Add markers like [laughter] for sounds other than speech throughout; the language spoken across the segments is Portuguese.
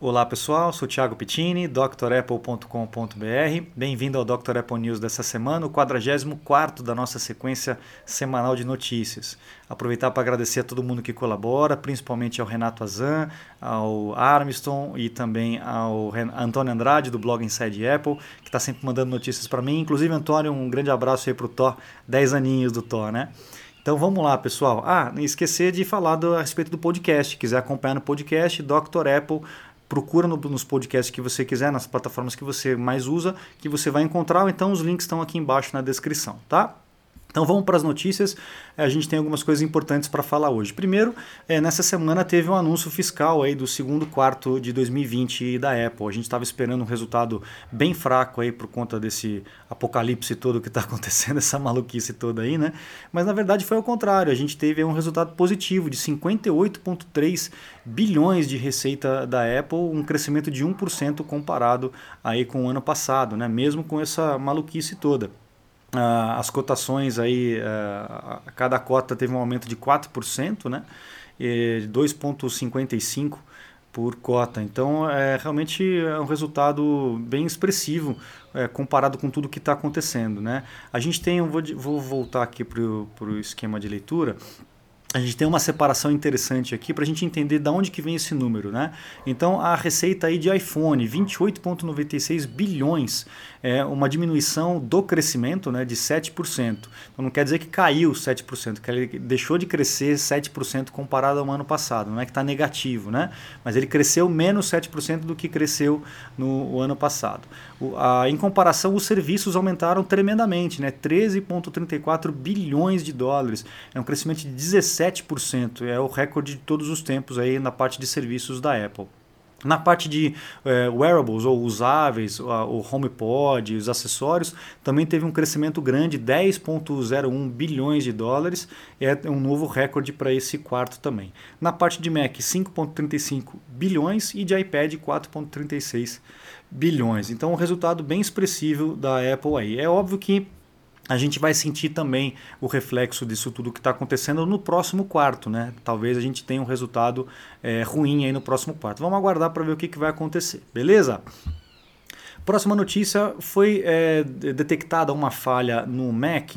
Olá pessoal, sou Thiago Pittini, drapple.com.br. Bem-vindo ao Dr. Apple News dessa semana, o 44 da nossa sequência semanal de notícias. Aproveitar para agradecer a todo mundo que colabora, principalmente ao Renato Azan, ao Armstrong e também ao Antônio Andrade do blog Inside Apple, que está sempre mandando notícias para mim. Inclusive, Antônio, um grande abraço aí para o Thor, 10 aninhos do Thor, né? Então vamos lá, pessoal. Ah, não esquecer de falar do, a respeito do podcast. Quiser acompanhar no podcast, Dr. Apple procura no, nos podcasts que você quiser, nas plataformas que você mais usa, que você vai encontrar. Então os links estão aqui embaixo na descrição, tá? Então vamos para as notícias. É, a gente tem algumas coisas importantes para falar hoje. Primeiro, é, nessa semana teve um anúncio fiscal aí do segundo quarto de 2020 da Apple. A gente estava esperando um resultado bem fraco aí por conta desse apocalipse todo que está [laughs] acontecendo, essa maluquice toda aí, né? Mas na verdade foi ao contrário. A gente teve um resultado positivo de 58,3 bilhões de receita da Apple, um crescimento de 1% comparado aí com o ano passado, né? Mesmo com essa maluquice toda. Uh, as cotações aí, uh, cada cota teve um aumento de 4%, né? E 2,55% por cota. Então, é, realmente é um resultado bem expressivo é, comparado com tudo que está acontecendo. Né? A gente tem, vou, vou voltar aqui para o esquema de leitura, a gente tem uma separação interessante aqui para a gente entender de onde que vem esse número, né? Então a receita aí de iPhone, 28,96 bilhões, é uma diminuição do crescimento, né, de 7%. Então não quer dizer que caiu 7%, que ele deixou de crescer 7% comparado ao ano passado, não é que está negativo, né? Mas ele cresceu menos 7% do que cresceu no ano passado. O, a, em comparação, os serviços aumentaram tremendamente, né? 13,34 bilhões de dólares, é um crescimento de 17 7%, é o recorde de todos os tempos aí na parte de serviços da Apple. Na parte de é, wearables ou usáveis, o HomePod, os acessórios, também teve um crescimento grande, 10,01 bilhões de dólares, é um novo recorde para esse quarto também. Na parte de Mac, 5,35 bilhões e de iPad, 4,36 bilhões. Então, um resultado bem expressivo da Apple aí. É óbvio que a gente vai sentir também o reflexo disso tudo que está acontecendo no próximo quarto, né? Talvez a gente tenha um resultado é, ruim aí no próximo quarto. Vamos aguardar para ver o que, que vai acontecer, beleza? Próxima notícia foi é, detectada uma falha no Mac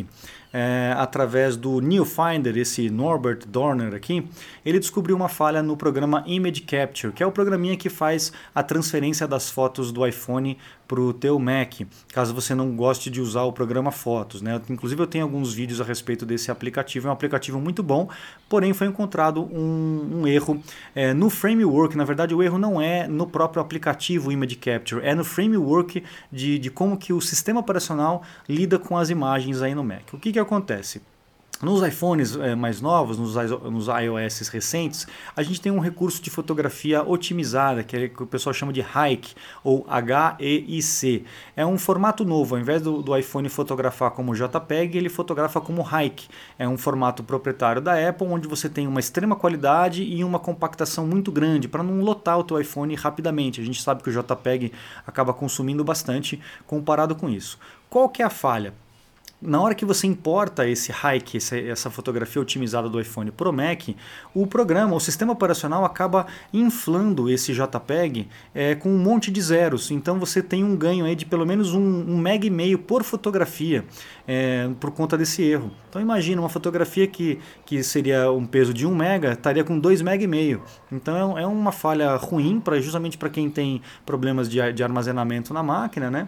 é, através do New Finder, esse Norbert Dorner aqui, ele descobriu uma falha no programa Image Capture, que é o programinha que faz a transferência das fotos do iPhone para o teu Mac, caso você não goste de usar o programa Fotos. Né? Inclusive eu tenho alguns vídeos a respeito desse aplicativo, é um aplicativo muito bom, porém foi encontrado um, um erro é, no framework, na verdade o erro não é no próprio aplicativo Image Capture, é no framework de, de como que o sistema operacional lida com as imagens aí no Mac. O que, que acontece? Nos iPhones é, mais novos, nos, nos iOS recentes, a gente tem um recurso de fotografia otimizada, que, é, que o pessoal chama de HEIC, ou H-E-I-C. É um formato novo, ao invés do, do, iPhone fotografar como JPEG, ele fotografa como HEIC. É um formato proprietário da Apple, onde você tem uma extrema qualidade e uma compactação muito grande, para não lotar o teu iPhone rapidamente. A gente sabe que o JPEG acaba consumindo bastante comparado com isso. Qual que é a falha? Na hora que você importa esse hike, essa fotografia otimizada do iPhone para o Mac, o programa, o sistema operacional acaba inflando esse JPEG é, com um monte de zeros. Então você tem um ganho aí de pelo menos um, um mega e meio por fotografia é, por conta desse erro. Então imagina uma fotografia que, que seria um peso de 1 mega, estaria com 2 mega e meio. Então é, é uma falha ruim para justamente para quem tem problemas de, de armazenamento na máquina, né?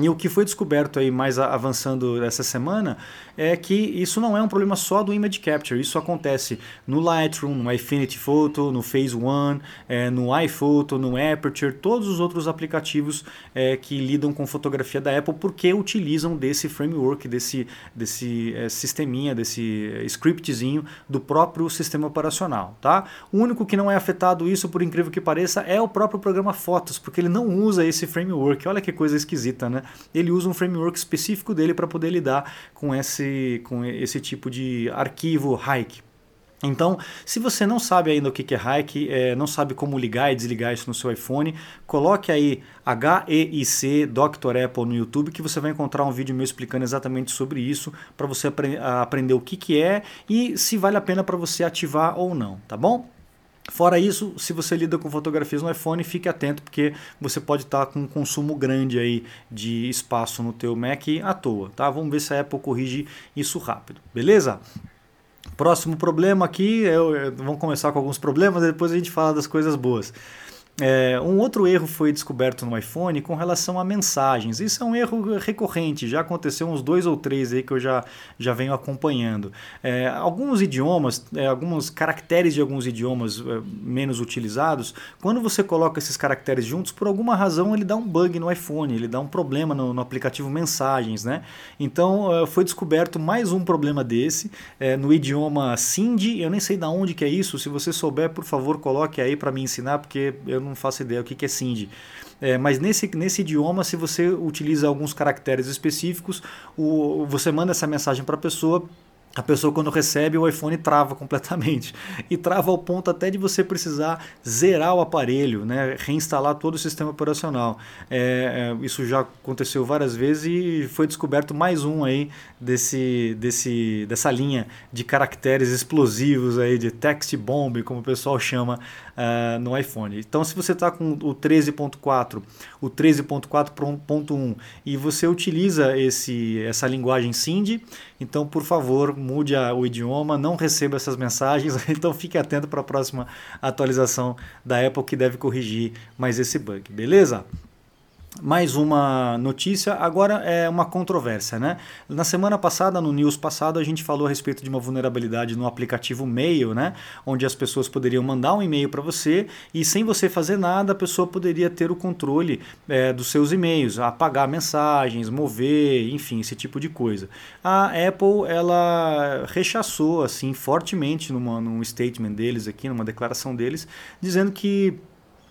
E o que foi descoberto aí mais avançando essa semana é que isso não é um problema só do Image Capture, isso acontece no Lightroom, no Infinity Photo, no Phase One, é, no iPhoto, no Aperture, todos os outros aplicativos é, que lidam com fotografia da Apple porque utilizam desse framework, desse, desse é, sisteminha, desse é, scriptzinho do próprio sistema operacional. Tá? O único que não é afetado isso, por incrível que pareça, é o próprio programa Fotos, porque ele não usa esse framework. Olha que coisa esquisita, né? ele usa um framework específico dele para poder lidar com esse, com esse tipo de arquivo hike. Então, se você não sabe ainda o que é hike, é, não sabe como ligar e desligar isso no seu iPhone, coloque aí HEIC Dr. Apple no YouTube que você vai encontrar um vídeo meu explicando exatamente sobre isso para você apre aprender o que, que é e se vale a pena para você ativar ou não, tá bom? Fora isso, se você lida com fotografias no iPhone, fique atento porque você pode estar com um consumo grande aí de espaço no teu Mac à toa, tá? Vamos ver se a Apple corrige isso rápido, beleza? Próximo problema aqui, eu, eu, vamos começar com alguns problemas, depois a gente fala das coisas boas. É, um outro erro foi descoberto no iPhone com relação a mensagens. Isso é um erro recorrente, já aconteceu uns dois ou três aí que eu já, já venho acompanhando. É, alguns idiomas, é, alguns caracteres de alguns idiomas é, menos utilizados, quando você coloca esses caracteres juntos, por alguma razão ele dá um bug no iPhone, ele dá um problema no, no aplicativo Mensagens. Né? Então é, foi descoberto mais um problema desse é, no idioma Sindhi. Eu nem sei de onde que é isso, se você souber, por favor, coloque aí para me ensinar, porque eu não faço ideia o que, que é Cindy. É, mas nesse, nesse idioma, se você utiliza alguns caracteres específicos, o, você manda essa mensagem para a pessoa a pessoa quando recebe o iPhone trava [laughs] completamente e trava ao ponto até de você precisar zerar o aparelho, né? reinstalar todo o sistema operacional. É, é, isso já aconteceu várias vezes e foi descoberto mais um aí desse, desse, dessa linha de caracteres explosivos aí de text bomb, como o pessoal chama uh, no iPhone. Então, se você está com o 13.4, o 13.4.1 e você utiliza esse, essa linguagem Cindy, então, por favor, mude a, o idioma, não receba essas mensagens, [laughs] então fique atento para a próxima atualização da Apple que deve corrigir mais esse bug, beleza? Mais uma notícia, agora é uma controvérsia, né? Na semana passada, no news passado, a gente falou a respeito de uma vulnerabilidade no aplicativo Mail, né? Onde as pessoas poderiam mandar um e-mail para você e sem você fazer nada, a pessoa poderia ter o controle é, dos seus e-mails, apagar mensagens, mover, enfim, esse tipo de coisa. A Apple, ela rechaçou, assim, fortemente numa, num statement deles aqui, numa declaração deles, dizendo que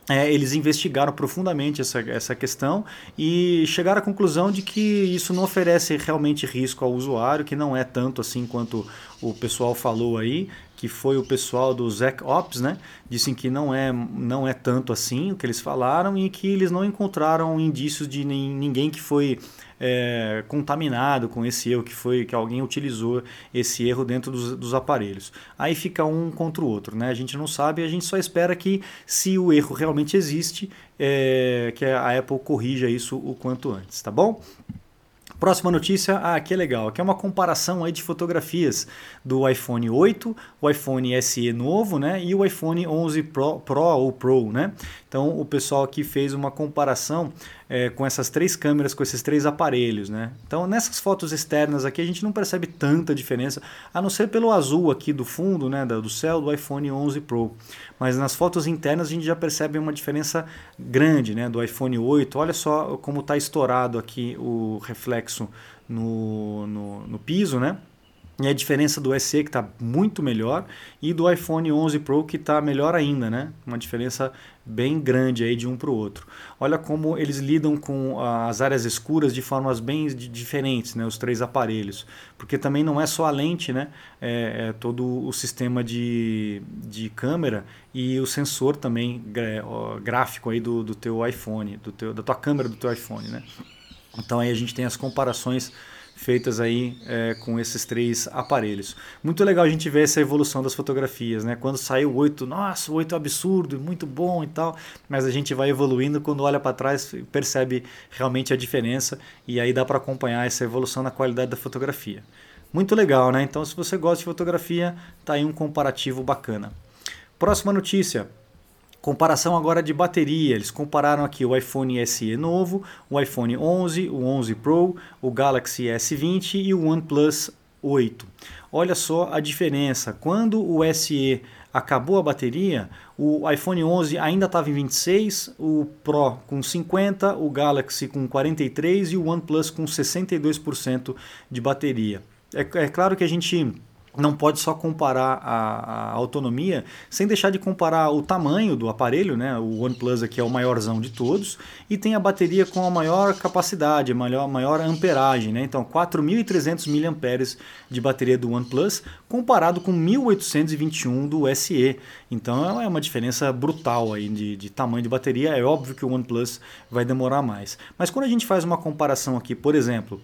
é, eles investigaram profundamente essa, essa questão e chegaram à conclusão de que isso não oferece realmente risco ao usuário, que não é tanto assim quanto o pessoal falou aí, que foi o pessoal do Zec Ops, né? Dizem que não é, não é tanto assim o que eles falaram e que eles não encontraram indícios de ninguém que foi é, contaminado com esse erro, que foi que alguém utilizou esse erro dentro dos, dos aparelhos. Aí fica um contra o outro, né? A gente não sabe, a gente só espera que, se o erro realmente existe, é, que a Apple corrija isso o quanto antes, tá bom? Próxima notícia, ah, que é legal, aqui é uma comparação aí de fotografias do iPhone 8, o iPhone SE novo, né, e o iPhone 11 Pro, Pro ou Pro, né? Então o pessoal aqui fez uma comparação é, com essas três câmeras, com esses três aparelhos, né? Então nessas fotos externas aqui a gente não percebe tanta diferença, a não ser pelo azul aqui do fundo, né, do céu do iPhone 11 Pro. Mas nas fotos internas a gente já percebe uma diferença grande, né, do iPhone 8. Olha só como está estourado aqui o reflexo no, no, no piso, né? E a diferença do SE que está muito melhor e do iPhone 11 Pro que está melhor ainda, né? Uma diferença bem grande aí de um para o outro. Olha como eles lidam com as áreas escuras de formas bem diferentes, né? Os três aparelhos, porque também não é só a lente, né? É, é todo o sistema de, de câmera e o sensor também gráfico aí do, do teu iPhone, do teu, da tua câmera do teu iPhone, né? Então aí a gente tem as comparações feitas aí é, com esses três aparelhos. Muito legal a gente ver essa evolução das fotografias, né? Quando saiu o 8, nossa, o 8 é absurdo, muito bom e tal, mas a gente vai evoluindo quando olha para trás percebe realmente a diferença e aí dá para acompanhar essa evolução na qualidade da fotografia. Muito legal, né? Então, se você gosta de fotografia, tá aí um comparativo bacana. Próxima notícia. Comparação agora de bateria, eles compararam aqui o iPhone SE novo, o iPhone 11, o 11 Pro, o Galaxy S20 e o OnePlus 8. Olha só a diferença, quando o SE acabou a bateria, o iPhone 11 ainda estava em 26, o Pro com 50, o Galaxy com 43 e o OnePlus com 62% de bateria. É, é claro que a gente não pode só comparar a, a, autonomia sem deixar de comparar o tamanho do aparelho, né? O OnePlus aqui é o maiorzão de todos e tem a bateria com a maior capacidade, maior, maior amperagem, né? Então 4.300 mAh de bateria do OnePlus comparado com 1.821 do SE. Então é uma diferença brutal aí de, de tamanho de bateria. É óbvio que o OnePlus vai demorar mais. Mas quando a gente faz uma comparação aqui, por exemplo,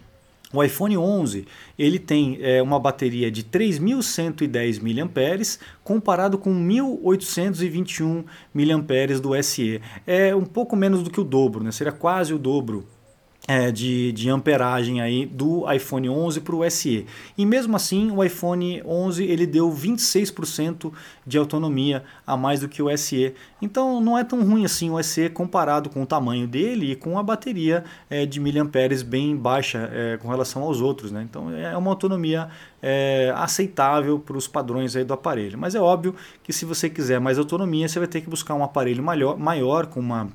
O iPhone 11 ele tem é, uma bateria de 3.110 mAh comparado com 1.821 mAh do SE. É um pouco menos do que o dobro, né? seria quase o dobro é, de, de amperagem aí do iPhone 11 para o SE. E mesmo assim, o iPhone 11 ele deu 26% de autonomia a mais do que o SE. Então não é tão ruim assim o SE comparado com o tamanho dele e com a bateria é, de miliamperes bem baixa é, com relação aos outros. Né? Então é uma autonomia é, aceitável para os padrões aí do aparelho. Mas é óbvio que se você quiser mais autonomia, você vai ter que buscar um aparelho maior, maior com uma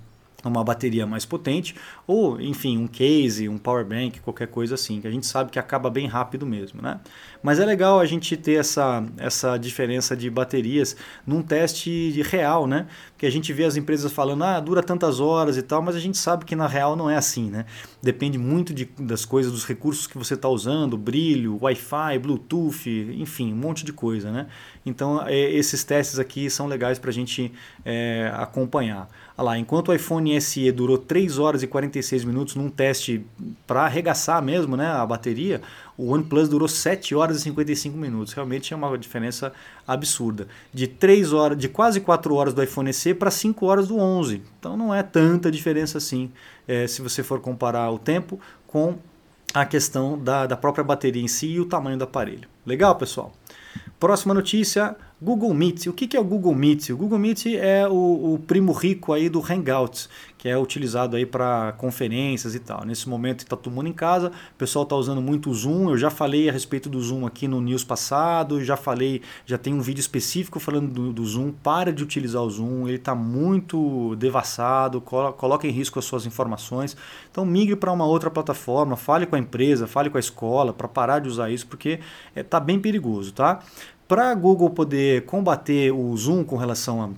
uma bateria mais potente ou enfim um case, um power bank, qualquer coisa assim, que a gente sabe que acaba bem rápido mesmo, né? Mas é legal a gente ter essa, essa diferença de baterias num teste real, né? Porque a gente vê as empresas falando, ah, dura tantas horas e tal, mas a gente sabe que na real não é assim, né? Depende muito de, das coisas, dos recursos que você está usando, brilho, Wi-Fi, Bluetooth, enfim, um monte de coisa, né? Então é, esses testes aqui são legais para a gente é, acompanhar. Lá, enquanto o iPhone SE durou 3 horas e 46 minutos num teste para arregaçar mesmo né, a bateria, o OnePlus durou 7 horas e 55 minutos. Realmente é uma diferença absurda. De 3 horas, de quase 4 horas do iPhone SE para 5 horas do 11. Então não é tanta diferença assim, é, se você for comparar o tempo com a questão da, da própria bateria em si e o tamanho do aparelho. Legal, pessoal? Próxima notícia, Google Meet. O que é o Google Meet? O Google Meet é o, o primo rico aí do Hangouts, que é utilizado aí para conferências e tal. Nesse momento está todo mundo em casa, o pessoal está usando muito o Zoom. Eu já falei a respeito do Zoom aqui no news passado, já falei, já tem um vídeo específico falando do, do Zoom. Para de utilizar o Zoom, ele está muito devassado, coloca em risco as suas informações. Então migre para uma outra plataforma, fale com a empresa, fale com a escola para parar de usar isso, porque está é, bem perigoso, tá? Para a Google poder combater o Zoom com relação a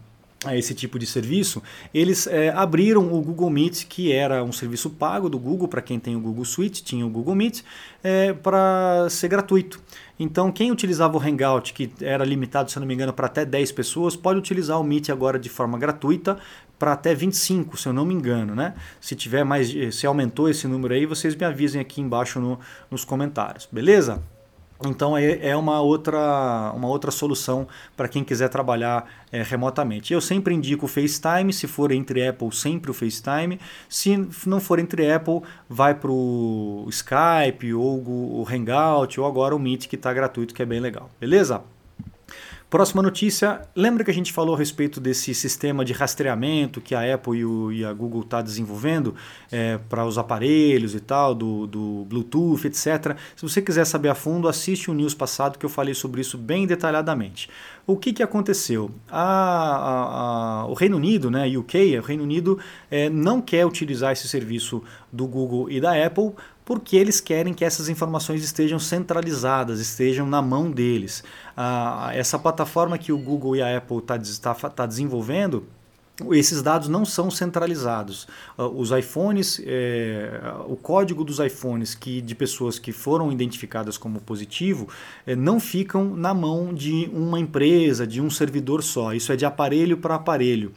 a esse tipo de serviço, eles é, abriram o Google Meet, que era um serviço pago do Google, para quem tem o Google Suite, tinha o Google Meet, é, para ser gratuito. Então, quem utilizava o Hangout, que era limitado, se não me engano, para até 10 pessoas, pode utilizar o Meet agora de forma gratuita para até 25, se eu não me engano. Né? Se tiver mais, se aumentou esse número aí, vocês me avisem aqui embaixo no, nos comentários, beleza? Então é uma outra, uma outra solução para quem quiser trabalhar é, remotamente. Eu sempre indico o FaceTime, se for entre Apple, sempre o FaceTime. Se não for entre Apple, vai para o Skype ou o Hangout ou agora o Meet que está gratuito, que é bem legal. Beleza? Próxima notícia, lembra que a gente falou a respeito desse sistema de rastreamento que a Apple e, o, e a Google está desenvolvendo é, para os aparelhos e tal, do, do Bluetooth, etc. Se você quiser saber a fundo, assiste o news passado que eu falei sobre isso bem detalhadamente. O que, que aconteceu? A, a, a, o Reino Unido, né, UK, o Reino Unido é, não quer utilizar esse serviço do Google e da Apple porque eles querem que essas informações estejam centralizadas, estejam na mão deles. Ah, essa plataforma que o Google e a Apple estão tá, tá desenvolvendo esses dados não são centralizados. Ah, os iPhones, é, o código dos iPhones que, de pessoas que foram identificadas como positivo é, não ficam na mão de uma empresa, de um servidor só. Isso é de aparelho para aparelho.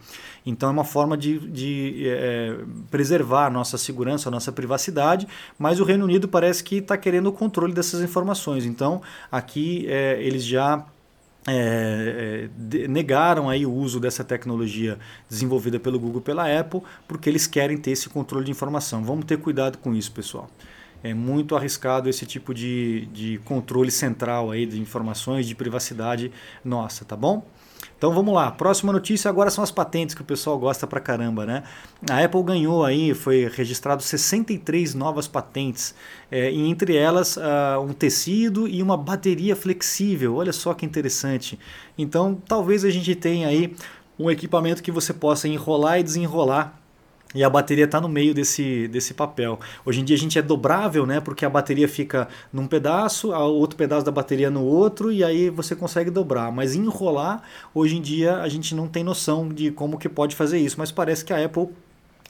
Então é uma forma de, de é, preservar a nossa segurança, a nossa privacidade, mas o Reino Unido parece que está querendo o controle dessas informações. Então aqui eles já é, é, negaram aí o uso dessa tecnologia desenvolvida pelo Google pela Apple, porque eles querem ter esse controle de informação. Vamos ter cuidado com isso, pessoal. É muito arriscado esse tipo de, de controle central aí de informações, de privacidade nossa, tá bom? Então vamos lá, próxima notícia agora são as patentes que o pessoal gosta pra caramba, né? A Apple ganhou aí, foi registrado 63 novas patentes, é, e entre elas uh, um tecido e uma bateria flexível. Olha só que interessante. Então talvez a gente tenha aí um equipamento que você possa enrolar e desenrolar e a bateria está no meio desse, desse papel. Hoje em dia a gente é dobrável, né? Porque a bateria fica num pedaço, o outro pedaço da bateria no outro, e aí você consegue dobrar. Mas enrolar, hoje em dia a gente não tem noção de como que pode fazer isso. Mas parece que a Apple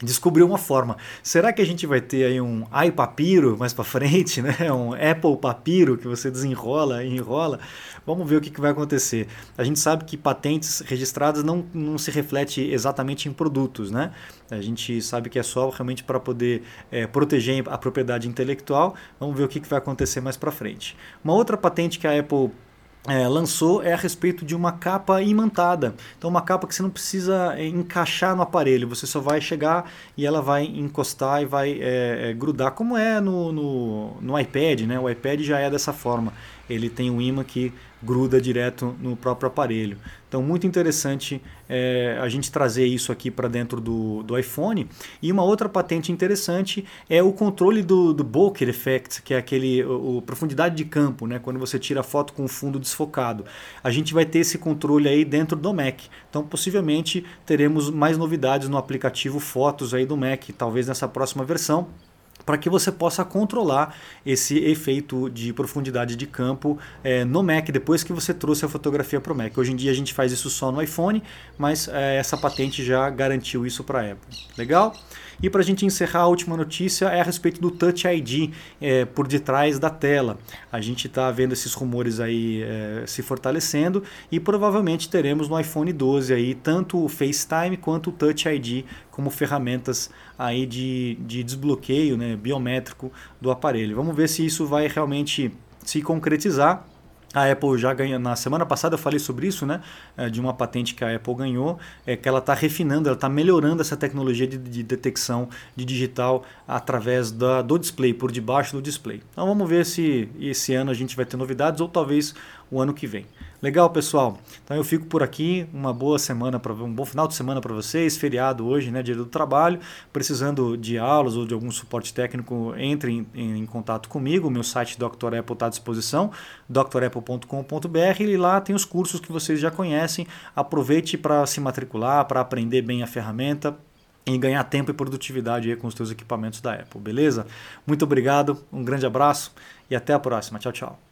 descobriu uma forma. Será que a gente vai ter aí um iPapiro mais para frente, né? [laughs] Um Apple Papiro que você desenrola e enrola? Vamos ver o que, que vai acontecer. A gente sabe que patentes registradas não, não se reflete exatamente em produtos, né? A gente sabe que é só realmente para poder é, proteger a propriedade intelectual. Vamos ver o que, que vai acontecer mais para frente. Uma outra patente que a Apple é, lançou é a respeito de uma capa imantada. Então, uma capa que você não precisa é, encaixar no aparelho, você só vai chegar e ela vai encostar e vai é, é, grudar, como é no, no, no iPad, né? O iPad já é dessa forma ele tem um imã que gruda direto no próprio aparelho. Então, muito interessante é, a gente trazer isso aqui para dentro do, do iPhone. E uma outra patente interessante é o controle do, do bokeh effect, que é aquele o, o, profundidade de campo, né? quando você tira a foto com o fundo desfocado. A gente vai ter esse controle aí dentro do Mac. Então, possivelmente teremos mais novidades no aplicativo Fotos aí do Mac, talvez nessa próxima versão para que você possa controlar esse efeito de profundidade de campo é, no Mac depois que você trouxe a fotografia para o Mac. Hoje em dia a gente faz isso só no iPhone, mas é, essa patente já garantiu isso para a Apple. Legal? E para a gente encerrar, a última notícia é a respeito do Touch ID é, por detrás da tela. A gente está vendo esses rumores aí é, se fortalecendo e provavelmente teremos no iPhone 12 aí tanto o FaceTime quanto o Touch ID como ferramentas aí de, de desbloqueio né, biométrico do aparelho. Vamos ver se isso vai realmente se concretizar a Apple já ganha. Na semana passada eu falei sobre isso, né? É, de uma patente que a Apple ganhou, é que ela está refinando, ela está melhorando essa tecnologia de, de, detecção de digital através da, do display, por debaixo do display. Então vamos ver se esse ano a gente vai ter novidades ou talvez o ano que vem. Legal, pessoal? Então eu fico por aqui. Uma boa semana para um bom final de semana para vocês. Feriado hoje, né, dia do trabalho. Precisando de aulas ou de algum suporte técnico, entre em, em contato comigo. Meu site Dr. Apple está à disposição, drapple.com.br. E lá tem os cursos que vocês já conhecem. Aproveite para se matricular, para aprender bem a ferramenta e ganhar tempo e produtividade com os seus equipamentos da Apple, beleza? Muito obrigado, um grande abraço e até a próxima. Tchau, tchau.